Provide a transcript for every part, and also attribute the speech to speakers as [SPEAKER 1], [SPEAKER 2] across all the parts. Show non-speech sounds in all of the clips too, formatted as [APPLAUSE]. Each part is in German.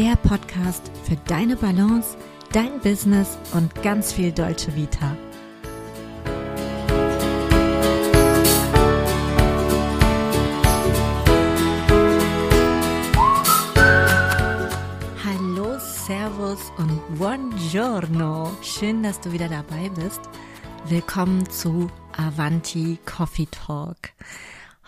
[SPEAKER 1] der Podcast für deine Balance, dein Business und ganz viel deutsche Vita. Hallo, Servus und Buongiorno. Schön, dass du wieder dabei bist. Willkommen zu Avanti Coffee Talk.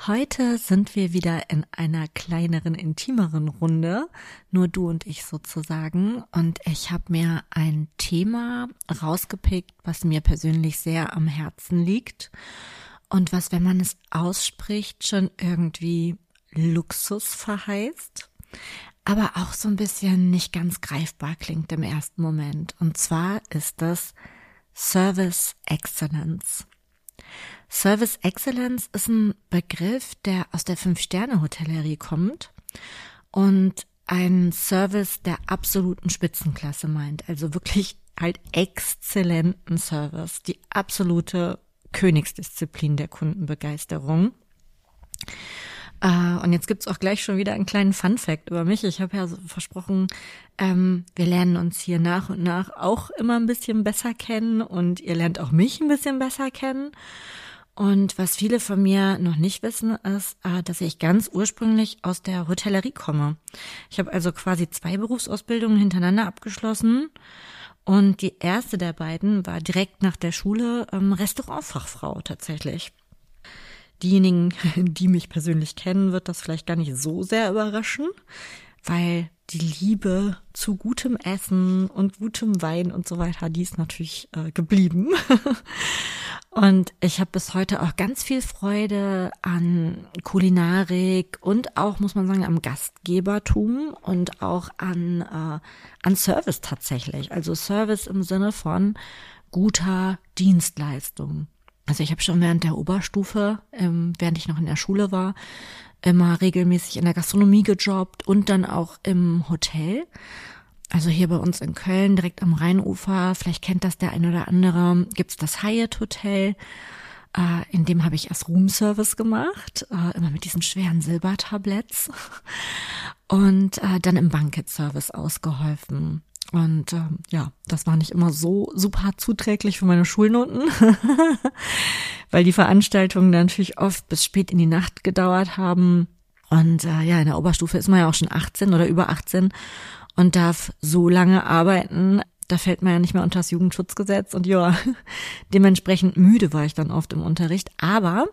[SPEAKER 1] Heute sind wir wieder in einer kleineren, intimeren Runde, nur du und ich sozusagen. Und ich habe mir ein Thema rausgepickt, was mir persönlich sehr am Herzen liegt und was, wenn man es ausspricht, schon irgendwie Luxus verheißt, aber auch so ein bisschen nicht ganz greifbar klingt im ersten Moment. Und zwar ist das Service Excellence. Service Excellence ist ein Begriff, der aus der Fünf-Sterne-Hotellerie kommt und ein Service der absoluten Spitzenklasse meint. Also wirklich halt exzellenten Service, die absolute Königsdisziplin der Kundenbegeisterung. Uh, und jetzt gibt's auch gleich schon wieder einen kleinen Fun fact über mich. Ich habe ja so versprochen, ähm, wir lernen uns hier nach und nach auch immer ein bisschen besser kennen und ihr lernt auch mich ein bisschen besser kennen. Und was viele von mir noch nicht wissen, ist, äh, dass ich ganz ursprünglich aus der Hotellerie komme. Ich habe also quasi zwei Berufsausbildungen hintereinander abgeschlossen. Und die erste der beiden war direkt nach der Schule ähm, Restaurantfachfrau tatsächlich diejenigen, [LAUGHS] die mich persönlich kennen, wird das vielleicht gar nicht so sehr überraschen, weil die Liebe zu gutem Essen und gutem Wein und so weiter, die ist natürlich äh, geblieben. [LAUGHS] und ich habe bis heute auch ganz viel Freude an Kulinarik und auch, muss man sagen, am Gastgebertum und auch an, äh, an Service tatsächlich. Also Service im Sinne von guter Dienstleistung. Also ich habe schon während der Oberstufe, ähm, während ich noch in der Schule war, immer regelmäßig in der Gastronomie gejobbt und dann auch im Hotel. Also hier bei uns in Köln, direkt am Rheinufer, vielleicht kennt das der ein oder andere, gibt's das Hyatt Hotel. Äh, in dem habe ich erst Roomservice gemacht, äh, immer mit diesen schweren Silbertabletts. [LAUGHS] Und äh, dann im Banquet Service ausgeholfen. Und ähm, ja, das war nicht immer so super zuträglich für meine Schulnoten, [LAUGHS] weil die Veranstaltungen dann natürlich oft bis spät in die Nacht gedauert haben. Und äh, ja, in der Oberstufe ist man ja auch schon 18 oder über 18 und darf so lange arbeiten. Da fällt man ja nicht mehr unter das Jugendschutzgesetz und ja, [LAUGHS] dementsprechend müde war ich dann oft im Unterricht. Aber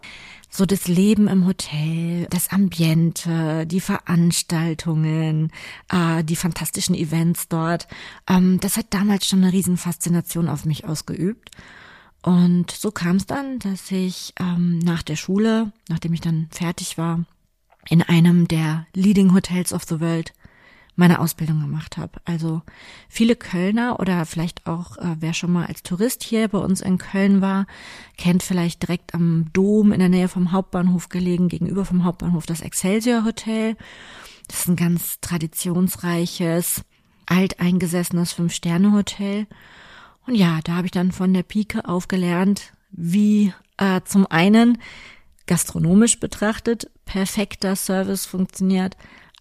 [SPEAKER 1] so das Leben im Hotel, das Ambiente, die Veranstaltungen, äh, die fantastischen Events dort. Ähm, das hat damals schon eine riesen Faszination auf mich ausgeübt. Und so kam es dann, dass ich ähm, nach der Schule, nachdem ich dann fertig war, in einem der Leading Hotels of the World meine Ausbildung gemacht habe. Also viele Kölner oder vielleicht auch äh, wer schon mal als Tourist hier bei uns in Köln war, kennt vielleicht direkt am Dom in der Nähe vom Hauptbahnhof gelegen, gegenüber vom Hauptbahnhof das Excelsior Hotel. Das ist ein ganz traditionsreiches, alteingesessenes Fünf-Sterne-Hotel. Und ja, da habe ich dann von der Pike auf gelernt, wie äh, zum einen gastronomisch betrachtet perfekter Service funktioniert,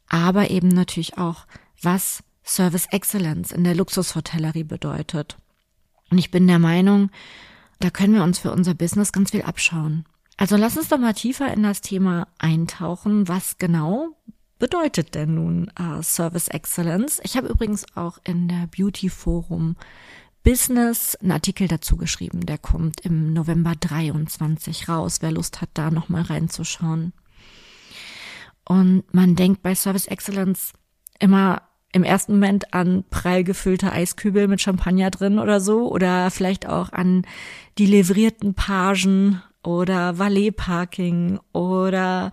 [SPEAKER 1] aber eben natürlich auch, was Service Excellence in der Luxushotellerie bedeutet. Und ich bin der Meinung, da können wir uns für unser Business ganz viel abschauen. Also lass uns doch mal tiefer in das Thema eintauchen. Was genau bedeutet denn nun äh, Service Excellence? Ich habe übrigens auch in der Beauty Forum Business einen Artikel dazu geschrieben. Der kommt im November 23 raus. Wer Lust hat, da nochmal reinzuschauen. Und man denkt bei Service Excellence immer im ersten Moment an prall gefüllte Eiskübel mit Champagner drin oder so oder vielleicht auch an die livrierten Pagen oder Valet-Parking oder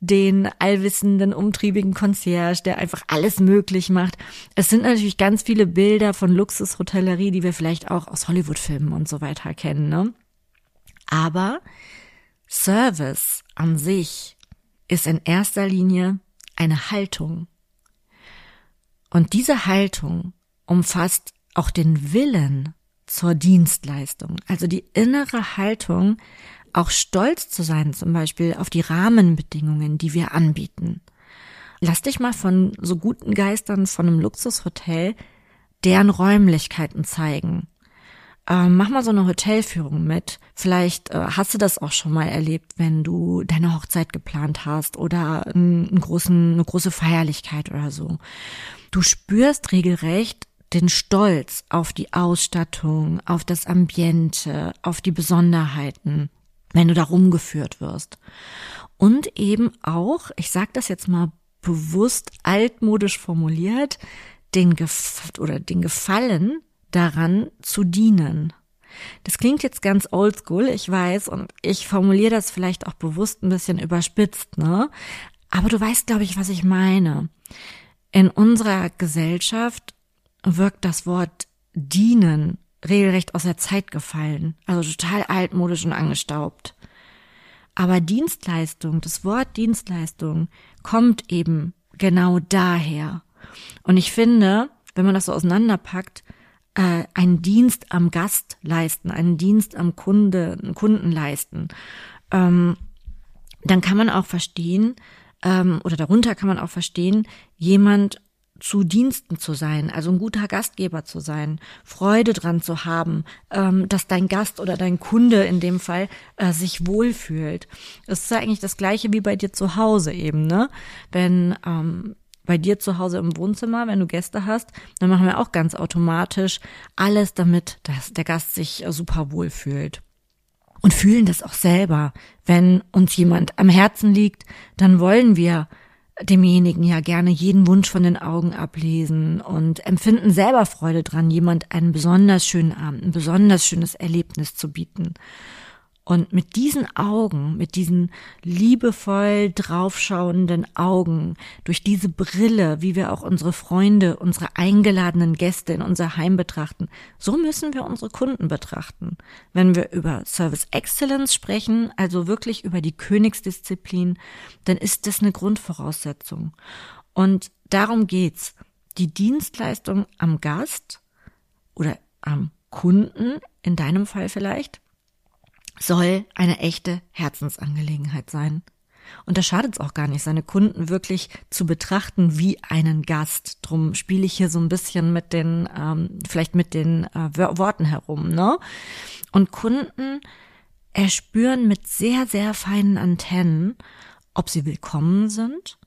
[SPEAKER 1] den allwissenden, umtriebigen Concierge, der einfach alles möglich macht. Es sind natürlich ganz viele Bilder von Luxushotellerie, die wir vielleicht auch aus Hollywood-Filmen und so weiter kennen, ne? Aber Service an sich ist in erster Linie eine Haltung. Und diese Haltung umfasst auch den Willen zur Dienstleistung, also die innere Haltung, auch stolz zu sein, zum Beispiel auf die Rahmenbedingungen, die wir anbieten, lass dich mal von so guten Geistern von einem Luxushotel deren Räumlichkeiten zeigen. Ähm, mach mal so eine Hotelführung mit. Vielleicht äh, hast du das auch schon mal erlebt, wenn du deine Hochzeit geplant hast oder einen großen, eine große Feierlichkeit oder so. Du spürst regelrecht den Stolz auf die Ausstattung, auf das Ambiente, auf die Besonderheiten, wenn du da rumgeführt wirst. Und eben auch, ich sag das jetzt mal bewusst altmodisch formuliert, den Gef oder den Gefallen daran zu dienen. Das klingt jetzt ganz oldschool, ich weiß, und ich formuliere das vielleicht auch bewusst ein bisschen überspitzt, ne? Aber du weißt, glaube ich, was ich meine. In unserer Gesellschaft wirkt das Wort dienen regelrecht aus der Zeit gefallen, also total altmodisch und angestaubt. Aber Dienstleistung, das Wort Dienstleistung kommt eben genau daher. Und ich finde, wenn man das so auseinanderpackt, äh, einen Dienst am Gast leisten, einen Dienst am Kunde, Kunden leisten, ähm, dann kann man auch verstehen, ähm, oder darunter kann man auch verstehen, jemand zu Diensten zu sein, also ein guter Gastgeber zu sein, Freude dran zu haben, ähm, dass dein Gast oder dein Kunde in dem Fall äh, sich wohlfühlt. Es ist ja eigentlich das gleiche wie bei dir zu Hause eben, ne? Wenn ähm, bei dir zu Hause im Wohnzimmer, wenn du Gäste hast, dann machen wir auch ganz automatisch alles damit, dass der Gast sich äh, super wohl fühlt. Und fühlen das auch selber. Wenn uns jemand am Herzen liegt, dann wollen wir demjenigen ja gerne jeden Wunsch von den Augen ablesen und empfinden selber Freude dran, jemand einen besonders schönen Abend, ein besonders schönes Erlebnis zu bieten. Und mit diesen Augen, mit diesen liebevoll draufschauenden Augen, durch diese Brille, wie wir auch unsere Freunde, unsere eingeladenen Gäste in unser Heim betrachten, so müssen wir unsere Kunden betrachten. Wenn wir über Service Excellence sprechen, also wirklich über die Königsdisziplin, dann ist das eine Grundvoraussetzung. Und darum geht's. Die Dienstleistung am Gast oder am Kunden, in deinem Fall vielleicht, soll eine echte Herzensangelegenheit sein. Und da schadet es auch gar nicht, seine Kunden wirklich zu betrachten wie einen Gast. Drum spiele ich hier so ein bisschen mit den, ähm, vielleicht mit den äh, Worten herum, ne? Und Kunden erspüren mit sehr, sehr feinen Antennen, ob sie willkommen sind,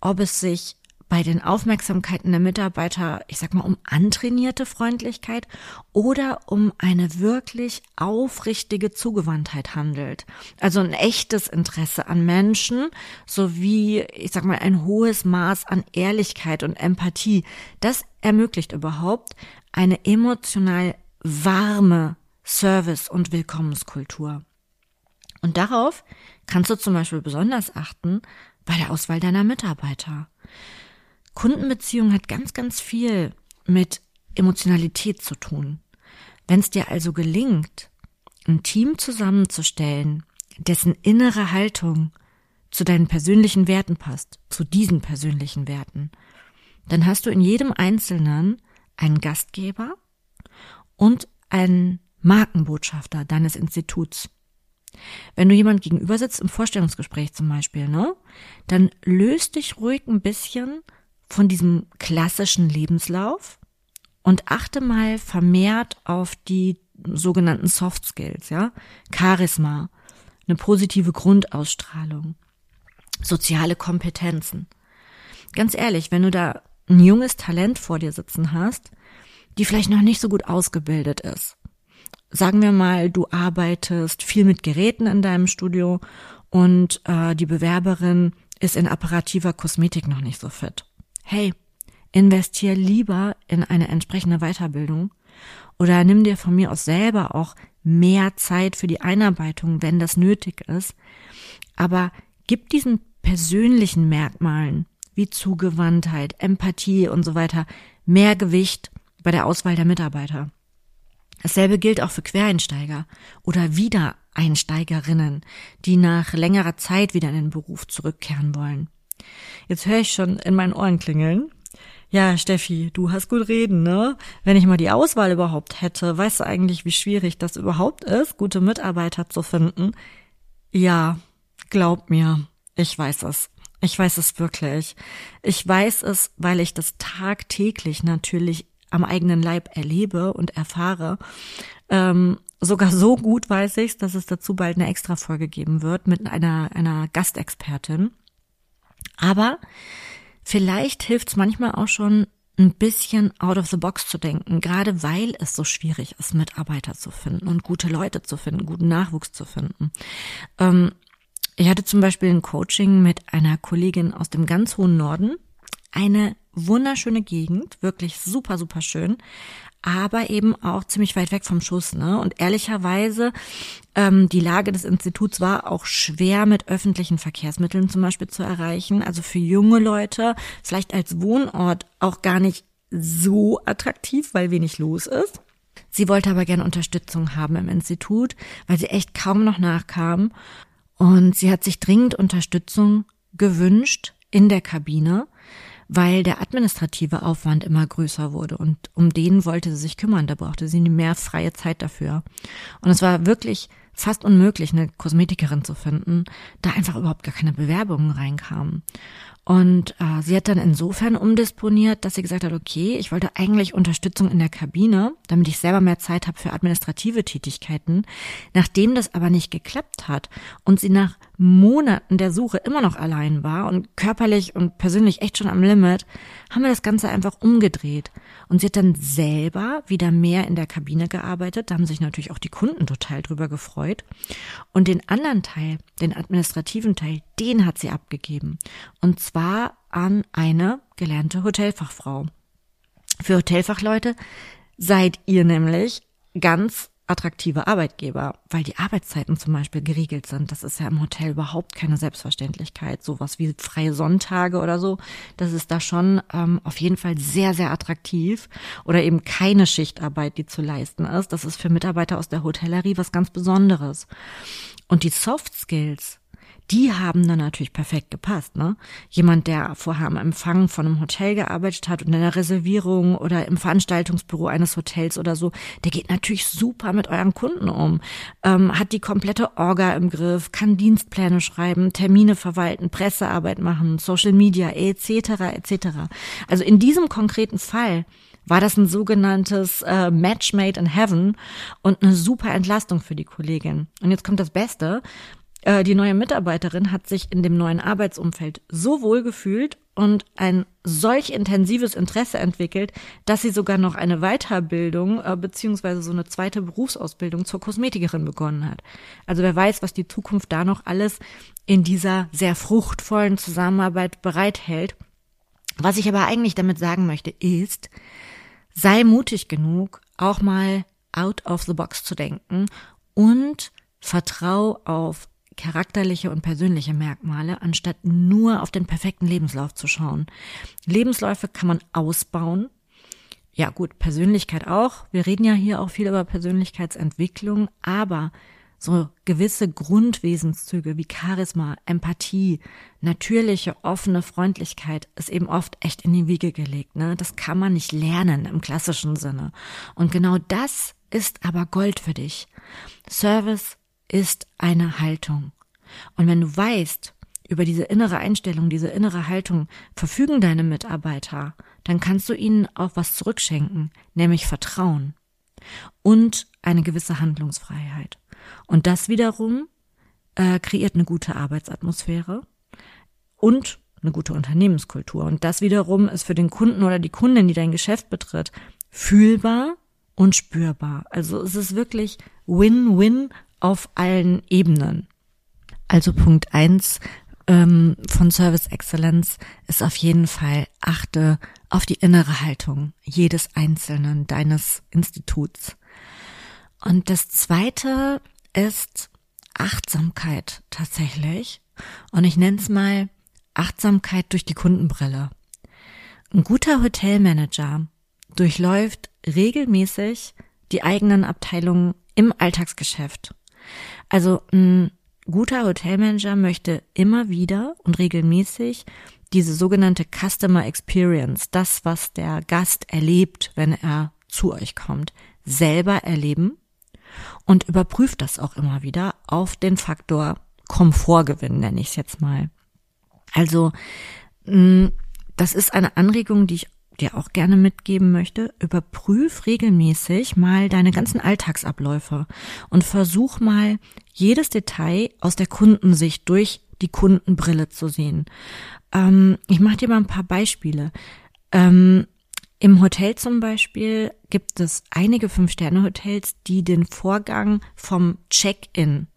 [SPEAKER 1] ob es sich bei den Aufmerksamkeiten der Mitarbeiter, ich sag mal, um antrainierte Freundlichkeit oder um eine wirklich aufrichtige Zugewandtheit handelt. Also ein echtes Interesse an Menschen sowie, ich sag mal, ein hohes Maß an Ehrlichkeit und Empathie. Das ermöglicht überhaupt eine emotional warme Service- und Willkommenskultur. Und darauf kannst du zum Beispiel besonders achten bei der Auswahl deiner Mitarbeiter. Kundenbeziehung hat ganz, ganz viel mit Emotionalität zu tun. Wenn es dir also gelingt, ein Team zusammenzustellen, dessen innere Haltung zu deinen persönlichen Werten passt, zu diesen persönlichen Werten, dann hast du in jedem Einzelnen einen Gastgeber und einen Markenbotschafter deines Instituts. Wenn du jemand gegenüber sitzt im Vorstellungsgespräch zum Beispiel, ne, dann löst dich ruhig ein bisschen von diesem klassischen Lebenslauf und achte mal vermehrt auf die sogenannten Soft Skills, ja? Charisma, eine positive Grundausstrahlung, soziale Kompetenzen. Ganz ehrlich, wenn du da ein junges Talent vor dir sitzen hast, die vielleicht noch nicht so gut ausgebildet ist. Sagen wir mal, du arbeitest viel mit Geräten in deinem Studio und äh, die Bewerberin ist in apparativer Kosmetik noch nicht so fit hey, investier lieber in eine entsprechende Weiterbildung oder nimm dir von mir aus selber auch mehr Zeit für die Einarbeitung, wenn das nötig ist. Aber gib diesen persönlichen Merkmalen wie Zugewandtheit, Empathie und so weiter mehr Gewicht bei der Auswahl der Mitarbeiter. Dasselbe gilt auch für Quereinsteiger oder Wiedereinsteigerinnen, die nach längerer Zeit wieder in den Beruf zurückkehren wollen. Jetzt höre ich schon in meinen Ohren klingeln. Ja, Steffi, du hast gut reden, ne? Wenn ich mal die Auswahl überhaupt hätte, weißt du eigentlich, wie schwierig das überhaupt ist, gute Mitarbeiter zu finden? Ja, glaub mir, ich weiß es. Ich weiß es wirklich. Ich weiß es, weil ich das tagtäglich natürlich am eigenen Leib erlebe und erfahre. Ähm, sogar so gut weiß ich, dass es dazu bald eine Extra-Folge geben wird mit einer, einer Gastexpertin. Aber vielleicht hilft es manchmal auch schon, ein bisschen out of the box zu denken, gerade weil es so schwierig ist, Mitarbeiter zu finden und gute Leute zu finden, guten Nachwuchs zu finden. Ähm, ich hatte zum Beispiel ein Coaching mit einer Kollegin aus dem ganz hohen Norden. Eine wunderschöne Gegend, wirklich super, super schön, aber eben auch ziemlich weit weg vom Schuss. Ne? Und ehrlicherweise, ähm, die Lage des Instituts war auch schwer mit öffentlichen Verkehrsmitteln zum Beispiel zu erreichen. Also für junge Leute vielleicht als Wohnort auch gar nicht so attraktiv, weil wenig los ist. Sie wollte aber gerne Unterstützung haben im Institut, weil sie echt kaum noch nachkam. Und sie hat sich dringend Unterstützung gewünscht in der Kabine weil der administrative Aufwand immer größer wurde und um den wollte sie sich kümmern, da brauchte sie mehr freie Zeit dafür. Und es war wirklich fast unmöglich, eine Kosmetikerin zu finden, da einfach überhaupt gar keine Bewerbungen reinkamen. Und äh, sie hat dann insofern umdisponiert, dass sie gesagt hat, okay, ich wollte eigentlich Unterstützung in der Kabine, damit ich selber mehr Zeit habe für administrative Tätigkeiten. Nachdem das aber nicht geklappt hat und sie nach Monaten der Suche immer noch allein war und körperlich und persönlich echt schon am Limit, haben wir das Ganze einfach umgedreht. Und sie hat dann selber wieder mehr in der Kabine gearbeitet. Da haben sich natürlich auch die Kunden total drüber gefreut. Und den anderen Teil, den administrativen Teil, den hat sie abgegeben. Und zwar an eine gelernte Hotelfachfrau. Für Hotelfachleute seid ihr nämlich ganz attraktive Arbeitgeber, weil die Arbeitszeiten zum Beispiel geregelt sind. Das ist ja im Hotel überhaupt keine Selbstverständlichkeit. Sowas wie freie Sonntage oder so, das ist da schon ähm, auf jeden Fall sehr, sehr attraktiv. Oder eben keine Schichtarbeit, die zu leisten ist. Das ist für Mitarbeiter aus der Hotellerie was ganz Besonderes. Und die Soft Skills, die haben dann natürlich perfekt gepasst. Ne? Jemand, der vorher am Empfang von einem Hotel gearbeitet hat und in der Reservierung oder im Veranstaltungsbüro eines Hotels oder so, der geht natürlich super mit euren Kunden um, ähm, hat die komplette Orga im Griff, kann Dienstpläne schreiben, Termine verwalten, Pressearbeit machen, Social Media etc. etc. Also in diesem konkreten Fall war das ein sogenanntes äh, Match made in heaven und eine super Entlastung für die Kollegin. Und jetzt kommt das Beste. Äh, die neue Mitarbeiterin hat sich in dem neuen Arbeitsumfeld so wohl gefühlt und ein solch intensives Interesse entwickelt, dass sie sogar noch eine Weiterbildung äh, beziehungsweise so eine zweite Berufsausbildung zur Kosmetikerin begonnen hat. Also wer weiß, was die Zukunft da noch alles in dieser sehr fruchtvollen Zusammenarbeit bereithält. Was ich aber eigentlich damit sagen möchte, ist, sei mutig genug, auch mal out of the box zu denken und vertrau auf charakterliche und persönliche Merkmale, anstatt nur auf den perfekten Lebenslauf zu schauen. Lebensläufe kann man ausbauen. Ja gut, Persönlichkeit auch. Wir reden ja hier auch viel über Persönlichkeitsentwicklung, aber so gewisse Grundwesenszüge wie Charisma, Empathie, natürliche, offene Freundlichkeit ist eben oft echt in die Wiege gelegt. Ne? Das kann man nicht lernen im klassischen Sinne. Und genau das ist aber Gold für dich. Service, ist eine Haltung. Und wenn du weißt, über diese innere Einstellung, diese innere Haltung verfügen deine Mitarbeiter, dann kannst du ihnen auch was zurückschenken, nämlich Vertrauen und eine gewisse Handlungsfreiheit. Und das wiederum äh, kreiert eine gute Arbeitsatmosphäre und eine gute Unternehmenskultur. Und das wiederum ist für den Kunden oder die Kundin, die dein Geschäft betritt, fühlbar und spürbar. Also es ist wirklich Win-Win auf allen Ebenen. Also Punkt eins ähm, von Service Excellence ist auf jeden Fall achte auf die innere Haltung jedes Einzelnen deines Instituts. Und das zweite ist Achtsamkeit tatsächlich. Und ich nenne es mal Achtsamkeit durch die Kundenbrille. Ein guter Hotelmanager durchläuft regelmäßig die eigenen Abteilungen im Alltagsgeschäft also ein guter Hotelmanager möchte immer wieder und regelmäßig diese sogenannte Customer Experience, das, was der Gast erlebt, wenn er zu euch kommt, selber erleben und überprüft das auch immer wieder auf den Faktor Komfortgewinn, nenne ich es jetzt mal. Also, mm, das ist eine Anregung, die ich dir auch gerne mitgeben möchte, überprüf regelmäßig mal deine ganzen Alltagsabläufe und versuch mal jedes Detail aus der Kundensicht durch die Kundenbrille zu sehen. Ähm, ich mache dir mal ein paar Beispiele. Ähm, Im Hotel zum Beispiel gibt es einige Fünf-Sterne-Hotels, die den Vorgang vom Check-in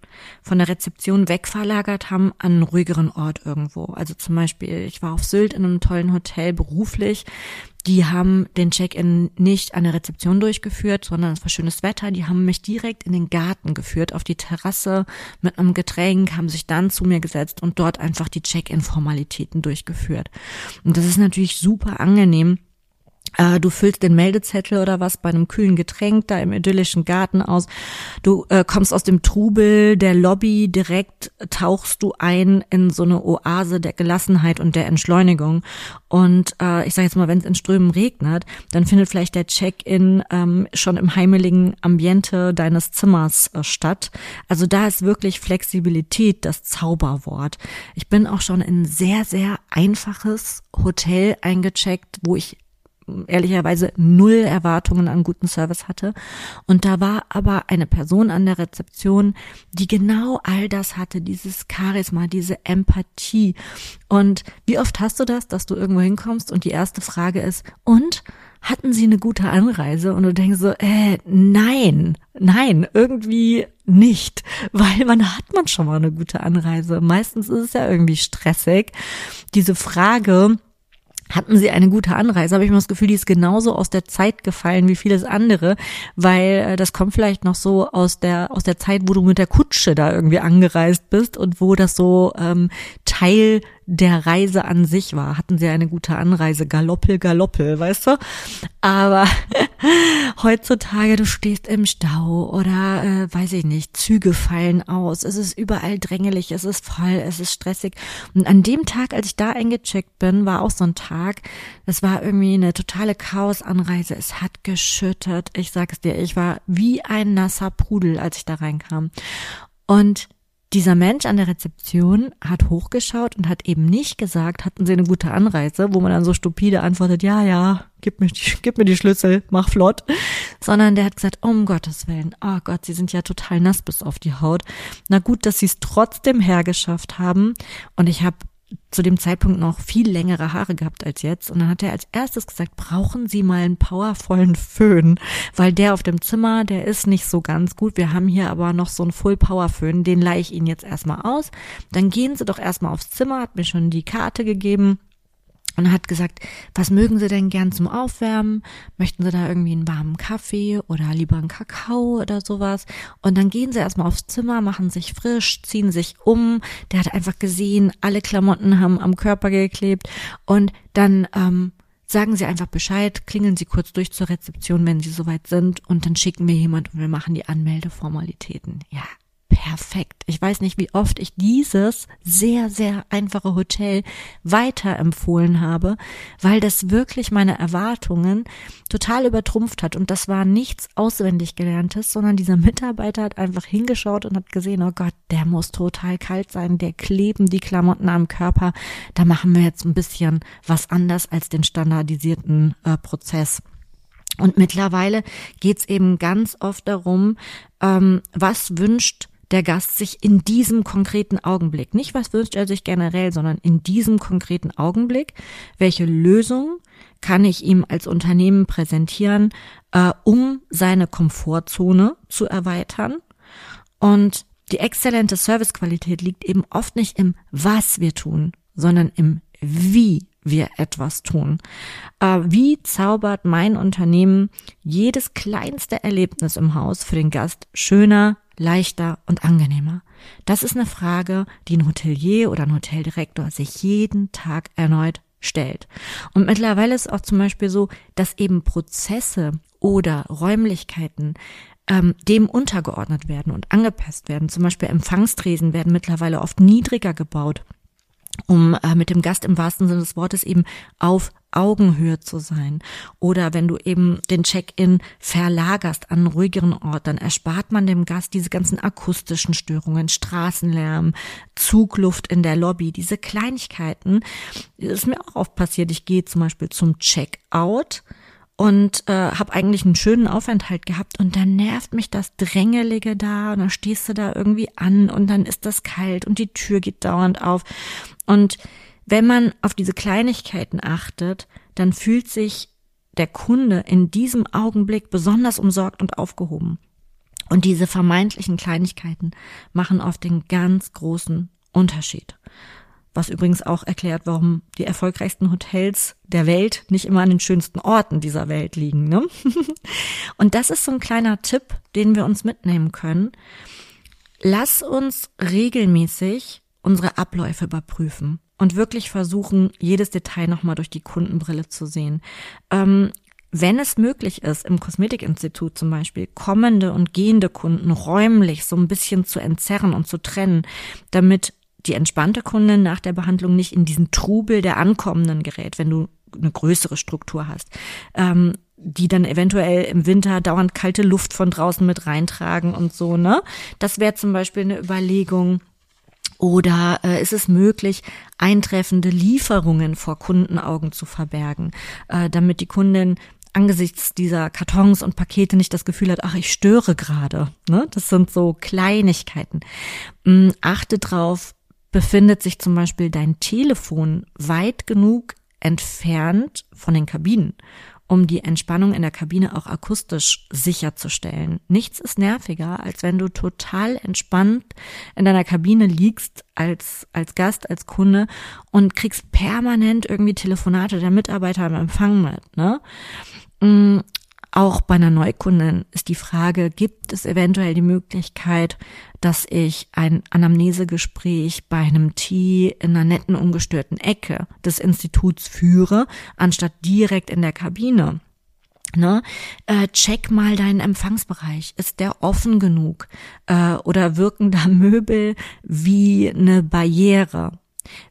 [SPEAKER 1] von der Rezeption wegverlagert haben an einen ruhigeren Ort irgendwo. Also zum Beispiel, ich war auf Sylt in einem tollen Hotel beruflich. Die haben den Check-in nicht an der Rezeption durchgeführt, sondern es war schönes Wetter. Die haben mich direkt in den Garten geführt, auf die Terrasse mit einem Getränk, haben sich dann zu mir gesetzt und dort einfach die Check-in-Formalitäten durchgeführt. Und das ist natürlich super angenehm, du füllst den Meldezettel oder was bei einem kühlen Getränk da im idyllischen Garten aus. Du äh, kommst aus dem Trubel der Lobby, direkt tauchst du ein in so eine Oase der Gelassenheit und der Entschleunigung. Und äh, ich sage jetzt mal, wenn es in Strömen regnet, dann findet vielleicht der Check-in ähm, schon im heimeligen Ambiente deines Zimmers äh, statt. Also da ist wirklich Flexibilität das Zauberwort. Ich bin auch schon in sehr, sehr einfaches Hotel eingecheckt, wo ich ehrlicherweise null Erwartungen an guten Service hatte. Und da war aber eine Person an der Rezeption, die genau all das hatte, dieses Charisma, diese Empathie. Und wie oft hast du das, dass du irgendwo hinkommst und die erste Frage ist, und? Hatten Sie eine gute Anreise? Und du denkst so, äh, nein, nein, irgendwie nicht, [LAUGHS] weil man hat man schon mal eine gute Anreise. Meistens ist es ja irgendwie stressig. Diese Frage, hatten sie eine gute Anreise, habe ich mir das Gefühl, die ist genauso aus der Zeit gefallen wie vieles andere, weil äh, das kommt vielleicht noch so aus der aus der Zeit, wo du mit der Kutsche da irgendwie angereist bist und wo das so ähm, Teil der Reise an sich war. Hatten sie eine gute Anreise, Galoppel, Galoppel, weißt du? Aber [LAUGHS] heutzutage, du stehst im Stau oder äh, weiß ich nicht, Züge fallen aus, es ist überall drängelig, es ist voll, es ist stressig. Und an dem Tag, als ich da eingecheckt bin, war auch so ein Tag, das war irgendwie eine totale Chaosanreise. Es hat geschüttet. Ich sag's dir, ich war wie ein nasser Pudel, als ich da reinkam. Und dieser Mensch an der Rezeption hat hochgeschaut und hat eben nicht gesagt, hatten Sie eine gute Anreise, wo man dann so stupide antwortet, ja, ja, gib mir, die, [LAUGHS] gib mir die Schlüssel, mach flott, sondern der hat gesagt, um Gottes Willen, oh Gott, Sie sind ja total nass bis auf die Haut. Na gut, dass Sie es trotzdem hergeschafft haben. Und ich habe zu dem Zeitpunkt noch viel längere Haare gehabt als jetzt. Und dann hat er als erstes gesagt, brauchen Sie mal einen powervollen Föhn, weil der auf dem Zimmer, der ist nicht so ganz gut. Wir haben hier aber noch so einen Full Power Föhn, den leihe ich Ihnen jetzt erstmal aus. Dann gehen Sie doch erstmal aufs Zimmer, hat mir schon die Karte gegeben und hat gesagt, was mögen Sie denn gern zum Aufwärmen? Möchten Sie da irgendwie einen warmen Kaffee oder lieber einen Kakao oder sowas? Und dann gehen Sie erstmal aufs Zimmer, machen sich frisch, ziehen sich um. Der hat einfach gesehen, alle Klamotten haben am Körper geklebt und dann ähm, sagen Sie einfach Bescheid, klingeln Sie kurz durch zur Rezeption, wenn Sie soweit sind und dann schicken wir jemand und wir machen die Anmeldeformalitäten. Ja, perfekt. Ich weiß nicht, wie oft ich dieses sehr, sehr einfache Hotel weiterempfohlen habe, weil das wirklich meine Erwartungen total übertrumpft hat. Und das war nichts auswendig gelerntes, sondern dieser Mitarbeiter hat einfach hingeschaut und hat gesehen, oh Gott, der muss total kalt sein, der kleben die Klamotten am Körper. Da machen wir jetzt ein bisschen was anders als den standardisierten äh, Prozess. Und mittlerweile geht's eben ganz oft darum, ähm, was wünscht der Gast sich in diesem konkreten Augenblick, nicht was wünscht er sich generell, sondern in diesem konkreten Augenblick, welche Lösung kann ich ihm als Unternehmen präsentieren, äh, um seine Komfortzone zu erweitern. Und die exzellente Servicequalität liegt eben oft nicht im Was wir tun, sondern im Wie wir etwas tun. Äh, wie zaubert mein Unternehmen jedes kleinste Erlebnis im Haus für den Gast schöner, leichter und angenehmer? Das ist eine Frage, die ein Hotelier oder ein Hoteldirektor sich jeden Tag erneut stellt. Und mittlerweile ist auch zum Beispiel so, dass eben Prozesse oder Räumlichkeiten ähm, dem untergeordnet werden und angepasst werden. Zum Beispiel Empfangstresen werden mittlerweile oft niedriger gebaut, um äh, mit dem Gast im wahrsten Sinne des Wortes eben auf Augenhöhe zu sein. Oder wenn du eben den Check-in verlagerst an einen ruhigeren Ort, dann erspart man dem Gast diese ganzen akustischen Störungen, Straßenlärm, Zugluft in der Lobby, diese Kleinigkeiten. Das ist mir auch oft passiert. Ich gehe zum Beispiel zum Check-out und äh, habe eigentlich einen schönen Aufenthalt gehabt und dann nervt mich das Drängelige da und dann stehst du da irgendwie an und dann ist das kalt und die Tür geht dauernd auf und wenn man auf diese Kleinigkeiten achtet, dann fühlt sich der Kunde in diesem Augenblick besonders umsorgt und aufgehoben. Und diese vermeintlichen Kleinigkeiten machen oft den ganz großen Unterschied. Was übrigens auch erklärt, warum die erfolgreichsten Hotels der Welt nicht immer an den schönsten Orten dieser Welt liegen. Ne? [LAUGHS] Und das ist so ein kleiner Tipp, den wir uns mitnehmen können. Lass uns regelmäßig unsere Abläufe überprüfen und wirklich versuchen, jedes Detail nochmal durch die Kundenbrille zu sehen. Ähm, wenn es möglich ist, im Kosmetikinstitut zum Beispiel kommende und gehende Kunden räumlich so ein bisschen zu entzerren und zu trennen, damit die entspannte Kundin nach der Behandlung nicht in diesen Trubel der Ankommenden gerät, wenn du eine größere Struktur hast, ähm, die dann eventuell im Winter dauernd kalte Luft von draußen mit reintragen und so, ne? Das wäre zum Beispiel eine Überlegung. Oder äh, ist es möglich, eintreffende Lieferungen vor Kundenaugen zu verbergen, äh, damit die Kundin angesichts dieser Kartons und Pakete nicht das Gefühl hat, ach, ich störe gerade. Ne? Das sind so Kleinigkeiten. Mm, achte drauf, befindet sich zum Beispiel dein Telefon weit genug entfernt von den Kabinen, um die Entspannung in der Kabine auch akustisch sicherzustellen. Nichts ist nerviger, als wenn du total entspannt in deiner Kabine liegst als, als Gast, als Kunde und kriegst permanent irgendwie Telefonate der Mitarbeiter im Empfang mit, ne? Auch bei einer Neukundin ist die Frage, gibt es eventuell die Möglichkeit, dass ich ein Anamnesegespräch bei einem Tee in einer netten, ungestörten Ecke des Instituts führe, anstatt direkt in der Kabine? Ne? Äh, check mal deinen Empfangsbereich. Ist der offen genug? Äh, oder wirken da [LAUGHS] Möbel wie eine Barriere?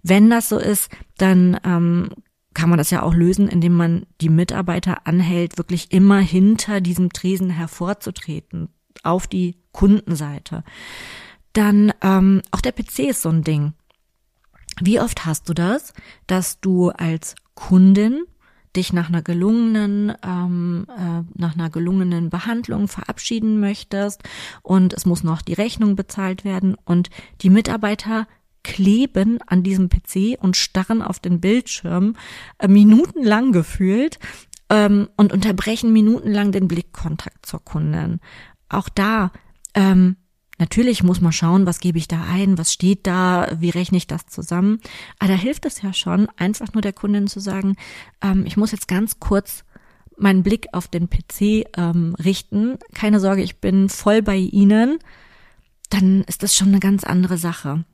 [SPEAKER 1] Wenn das so ist, dann ähm, kann man das ja auch lösen, indem man die Mitarbeiter anhält, wirklich immer hinter diesem Tresen hervorzutreten, auf die Kundenseite. Dann ähm, auch der PC ist so ein Ding. Wie oft hast du das, dass du als Kundin dich nach einer gelungenen ähm, äh, nach einer gelungenen Behandlung verabschieden möchtest und es muss noch die Rechnung bezahlt werden und die Mitarbeiter kleben an diesem PC und starren auf den Bildschirm, äh, minutenlang gefühlt ähm, und unterbrechen minutenlang den Blickkontakt zur Kundin. Auch da, ähm, natürlich muss man schauen, was gebe ich da ein, was steht da, wie rechne ich das zusammen. Aber da hilft es ja schon, einfach nur der Kundin zu sagen, ähm, ich muss jetzt ganz kurz meinen Blick auf den PC ähm, richten. Keine Sorge, ich bin voll bei Ihnen. Dann ist das schon eine ganz andere Sache.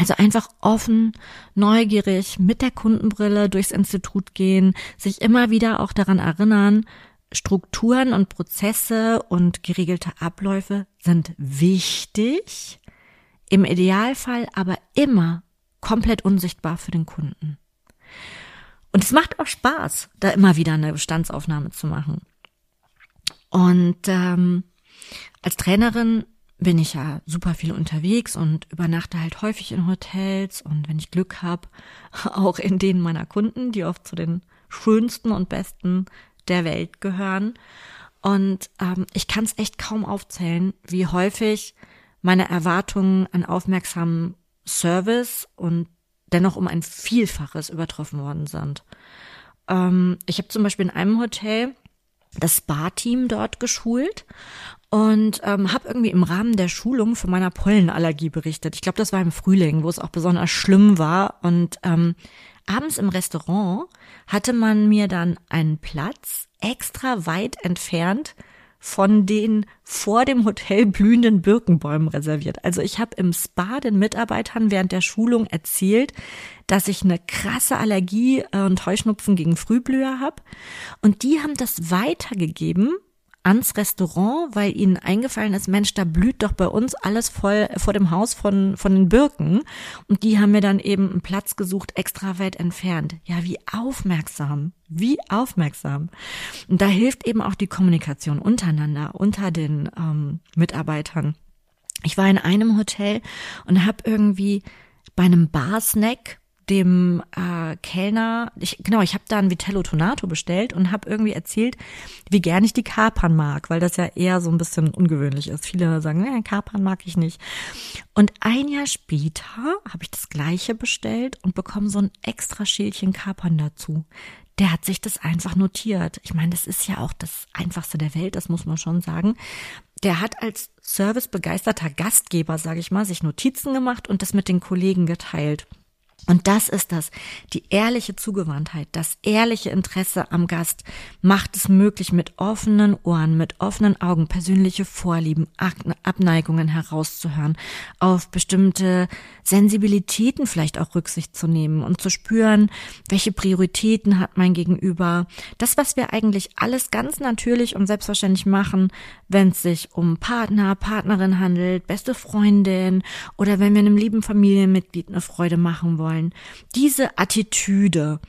[SPEAKER 1] Also einfach offen, neugierig mit der Kundenbrille durchs Institut gehen, sich immer wieder auch daran erinnern, Strukturen und Prozesse und geregelte Abläufe sind wichtig, im Idealfall aber immer komplett unsichtbar für den Kunden. Und es macht auch Spaß, da immer wieder eine Bestandsaufnahme zu machen. Und ähm, als Trainerin bin ich ja super viel unterwegs und übernachte halt häufig in Hotels und wenn ich Glück habe, [LAUGHS] auch in denen meiner Kunden, die oft zu den schönsten und besten der Welt gehören. Und ähm, ich kann es echt kaum aufzählen, wie häufig meine Erwartungen an aufmerksamen Service und dennoch um ein Vielfaches übertroffen worden sind. Ähm, ich habe zum Beispiel in einem Hotel das Spa-Team dort geschult und ähm, habe irgendwie im Rahmen der Schulung von meiner Pollenallergie berichtet. Ich glaube, das war im Frühling, wo es auch besonders schlimm war. Und ähm, abends im Restaurant hatte man mir dann einen Platz extra weit entfernt von den vor dem Hotel blühenden Birkenbäumen reserviert. Also ich habe im Spa den Mitarbeitern während der Schulung erzählt, dass ich eine krasse Allergie äh, und Heuschnupfen gegen Frühblüher habe. Und die haben das weitergegeben ans Restaurant, weil ihnen eingefallen ist, Mensch, da blüht doch bei uns alles voll vor dem Haus von, von den Birken. Und die haben mir dann eben einen Platz gesucht, extra weit entfernt. Ja, wie aufmerksam, wie aufmerksam. Und da hilft eben auch die Kommunikation untereinander, unter den ähm, Mitarbeitern. Ich war in einem Hotel und habe irgendwie bei einem Barsnack dem äh, Kellner, ich, genau, ich habe da ein Vitello Tonato bestellt und habe irgendwie erzählt, wie gern ich die Kapern mag, weil das ja eher so ein bisschen ungewöhnlich ist. Viele sagen, nee, Kapern mag ich nicht. Und ein Jahr später habe ich das gleiche bestellt und bekomme so ein extra Schälchen Kapern dazu. Der hat sich das einfach notiert. Ich meine, das ist ja auch das einfachste der Welt, das muss man schon sagen. Der hat als servicebegeisterter Gastgeber, sage ich mal, sich Notizen gemacht und das mit den Kollegen geteilt. Und das ist das. Die ehrliche Zugewandtheit, das ehrliche Interesse am Gast macht es möglich, mit offenen Ohren, mit offenen Augen persönliche Vorlieben, Abneigungen herauszuhören, auf bestimmte Sensibilitäten vielleicht auch Rücksicht zu nehmen und zu spüren, welche Prioritäten hat mein Gegenüber. Das, was wir eigentlich alles ganz natürlich und selbstverständlich machen, wenn es sich um Partner, Partnerin handelt, beste Freundin oder wenn wir einem lieben Familienmitglied eine Freude machen wollen wollen. Diese Attitüde,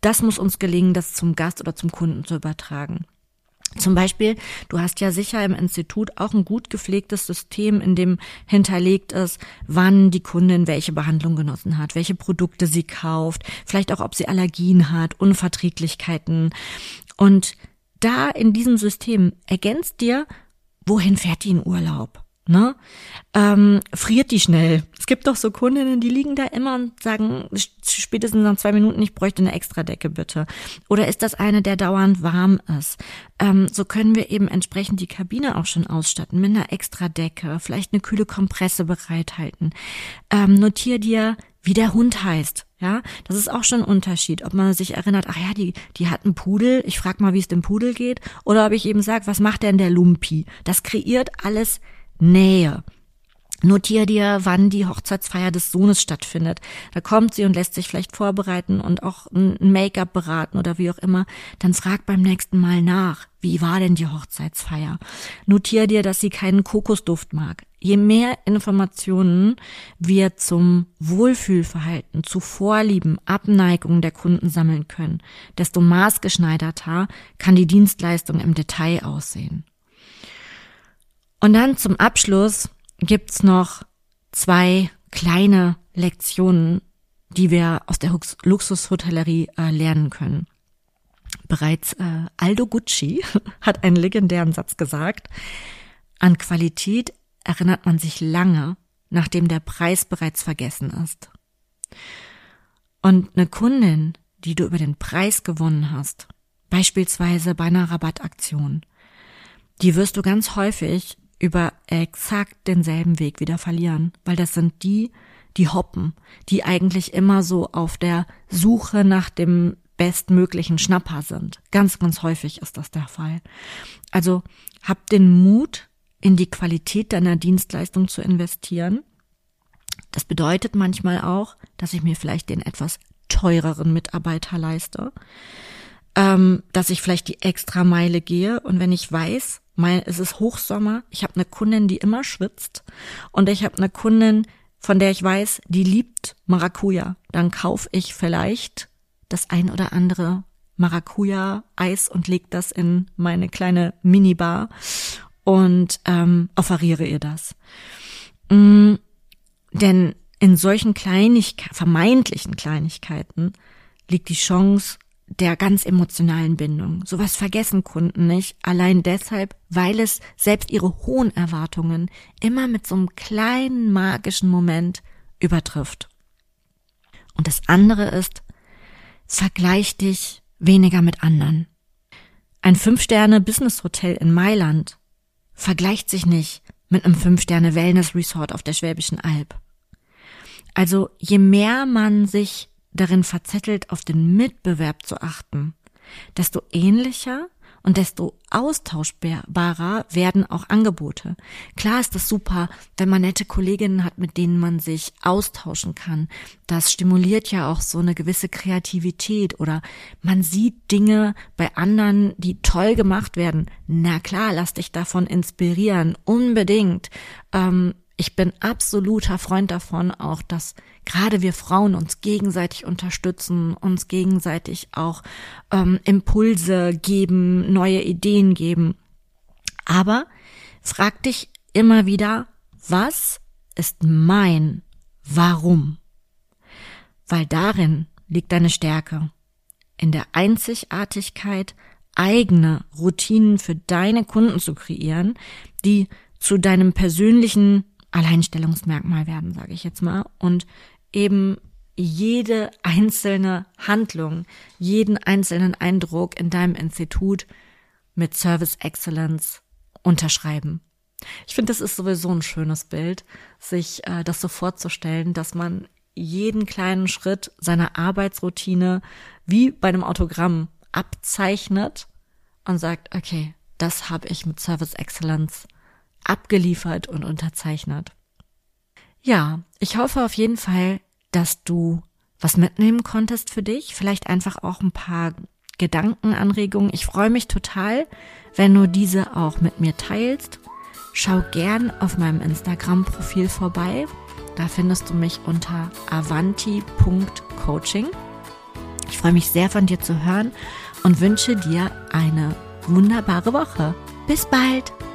[SPEAKER 1] das muss uns gelingen, das zum Gast oder zum Kunden zu übertragen. Zum Beispiel, du hast ja sicher im Institut auch ein gut gepflegtes System, in dem hinterlegt ist, wann die Kundin welche Behandlung genossen hat, welche Produkte sie kauft, vielleicht auch, ob sie Allergien hat, Unverträglichkeiten. Und da in diesem System ergänzt dir, wohin fährt die in Urlaub? Ne? Ähm, friert die schnell. Es gibt doch so Kundinnen, die liegen da immer und sagen spätestens nach zwei Minuten, ich bräuchte eine Extradecke bitte. Oder ist das eine, der dauernd warm ist? Ähm, so können wir eben entsprechend die Kabine auch schon ausstatten mit einer Extradecke, vielleicht eine kühle Kompresse bereithalten. Ähm, notier dir, wie der Hund heißt. Ja, das ist auch schon ein Unterschied, ob man sich erinnert, ach ja, die, die hat einen Pudel, ich frag mal, wie es dem Pudel geht, oder ob ich eben sage, was macht denn der Lumpi? Das kreiert alles Nähe. Notier dir, wann die Hochzeitsfeier des Sohnes stattfindet. Da kommt sie und lässt sich vielleicht vorbereiten und auch ein Make-up beraten oder wie auch immer. Dann frag beim nächsten Mal nach. Wie war denn die Hochzeitsfeier? Notier dir, dass sie keinen Kokosduft mag. Je mehr Informationen wir zum Wohlfühlverhalten, zu Vorlieben, Abneigungen der Kunden sammeln können, desto maßgeschneiderter kann die Dienstleistung im Detail aussehen. Und dann zum Abschluss gibt's noch zwei kleine Lektionen, die wir aus der Luxushotellerie äh, lernen können. Bereits äh, Aldo Gucci [LAUGHS] hat einen legendären Satz gesagt, an Qualität erinnert man sich lange, nachdem der Preis bereits vergessen ist. Und eine Kundin, die du über den Preis gewonnen hast, beispielsweise bei einer Rabattaktion, die wirst du ganz häufig über exakt denselben Weg wieder verlieren, weil das sind die, die hoppen, die eigentlich immer so auf der Suche nach dem bestmöglichen Schnapper sind. Ganz, ganz häufig ist das der Fall. Also hab den Mut, in die Qualität deiner Dienstleistung zu investieren. Das bedeutet manchmal auch, dass ich mir vielleicht den etwas teureren Mitarbeiter leiste, ähm, dass ich vielleicht die extra Meile gehe und wenn ich weiß, mein, es ist Hochsommer. Ich habe eine Kundin, die immer schwitzt. Und ich habe eine Kundin, von der ich weiß, die liebt Maracuja. Dann kaufe ich vielleicht das ein oder andere Maracuja-Eis und leg das in meine kleine Minibar und ähm, offeriere ihr das. Mm, denn in solchen Kleinigkeiten, vermeintlichen Kleinigkeiten liegt die Chance der ganz emotionalen Bindung. Sowas vergessen Kunden nicht, allein deshalb, weil es selbst ihre hohen Erwartungen immer mit so einem kleinen magischen Moment übertrifft. Und das andere ist, vergleich dich weniger mit anderen. Ein Fünf-Sterne-Business-Hotel in Mailand vergleicht sich nicht mit einem Fünf-Sterne-Wellness-Resort auf der Schwäbischen Alb. Also je mehr man sich darin verzettelt, auf den Mitbewerb zu achten, desto ähnlicher und desto austauschbarer werden auch Angebote. Klar ist das super, wenn man nette Kolleginnen hat, mit denen man sich austauschen kann. Das stimuliert ja auch so eine gewisse Kreativität oder man sieht Dinge bei anderen, die toll gemacht werden. Na klar, lass dich davon inspirieren, unbedingt. Ähm, ich bin absoluter Freund davon auch, dass gerade wir Frauen uns gegenseitig unterstützen, uns gegenseitig auch ähm, Impulse geben, neue Ideen geben. Aber frag dich immer wieder, was ist mein Warum? Weil darin liegt deine Stärke. In der Einzigartigkeit, eigene Routinen für deine Kunden zu kreieren, die zu deinem persönlichen Alleinstellungsmerkmal werden, sage ich jetzt mal, und eben jede einzelne Handlung, jeden einzelnen Eindruck in deinem Institut mit Service Excellence unterschreiben. Ich finde, das ist sowieso ein schönes Bild, sich äh, das so vorzustellen, dass man jeden kleinen Schritt seiner Arbeitsroutine wie bei einem Autogramm abzeichnet und sagt, okay, das habe ich mit Service Excellence abgeliefert und unterzeichnet. Ja, ich hoffe auf jeden Fall, dass du was mitnehmen konntest für dich, vielleicht einfach auch ein paar Gedankenanregungen. Ich freue mich total, wenn du diese auch mit mir teilst. Schau gern auf meinem Instagram-Profil vorbei. Da findest du mich unter avanti.coaching. Ich freue mich sehr von dir zu hören und wünsche dir eine wunderbare Woche. Bis bald!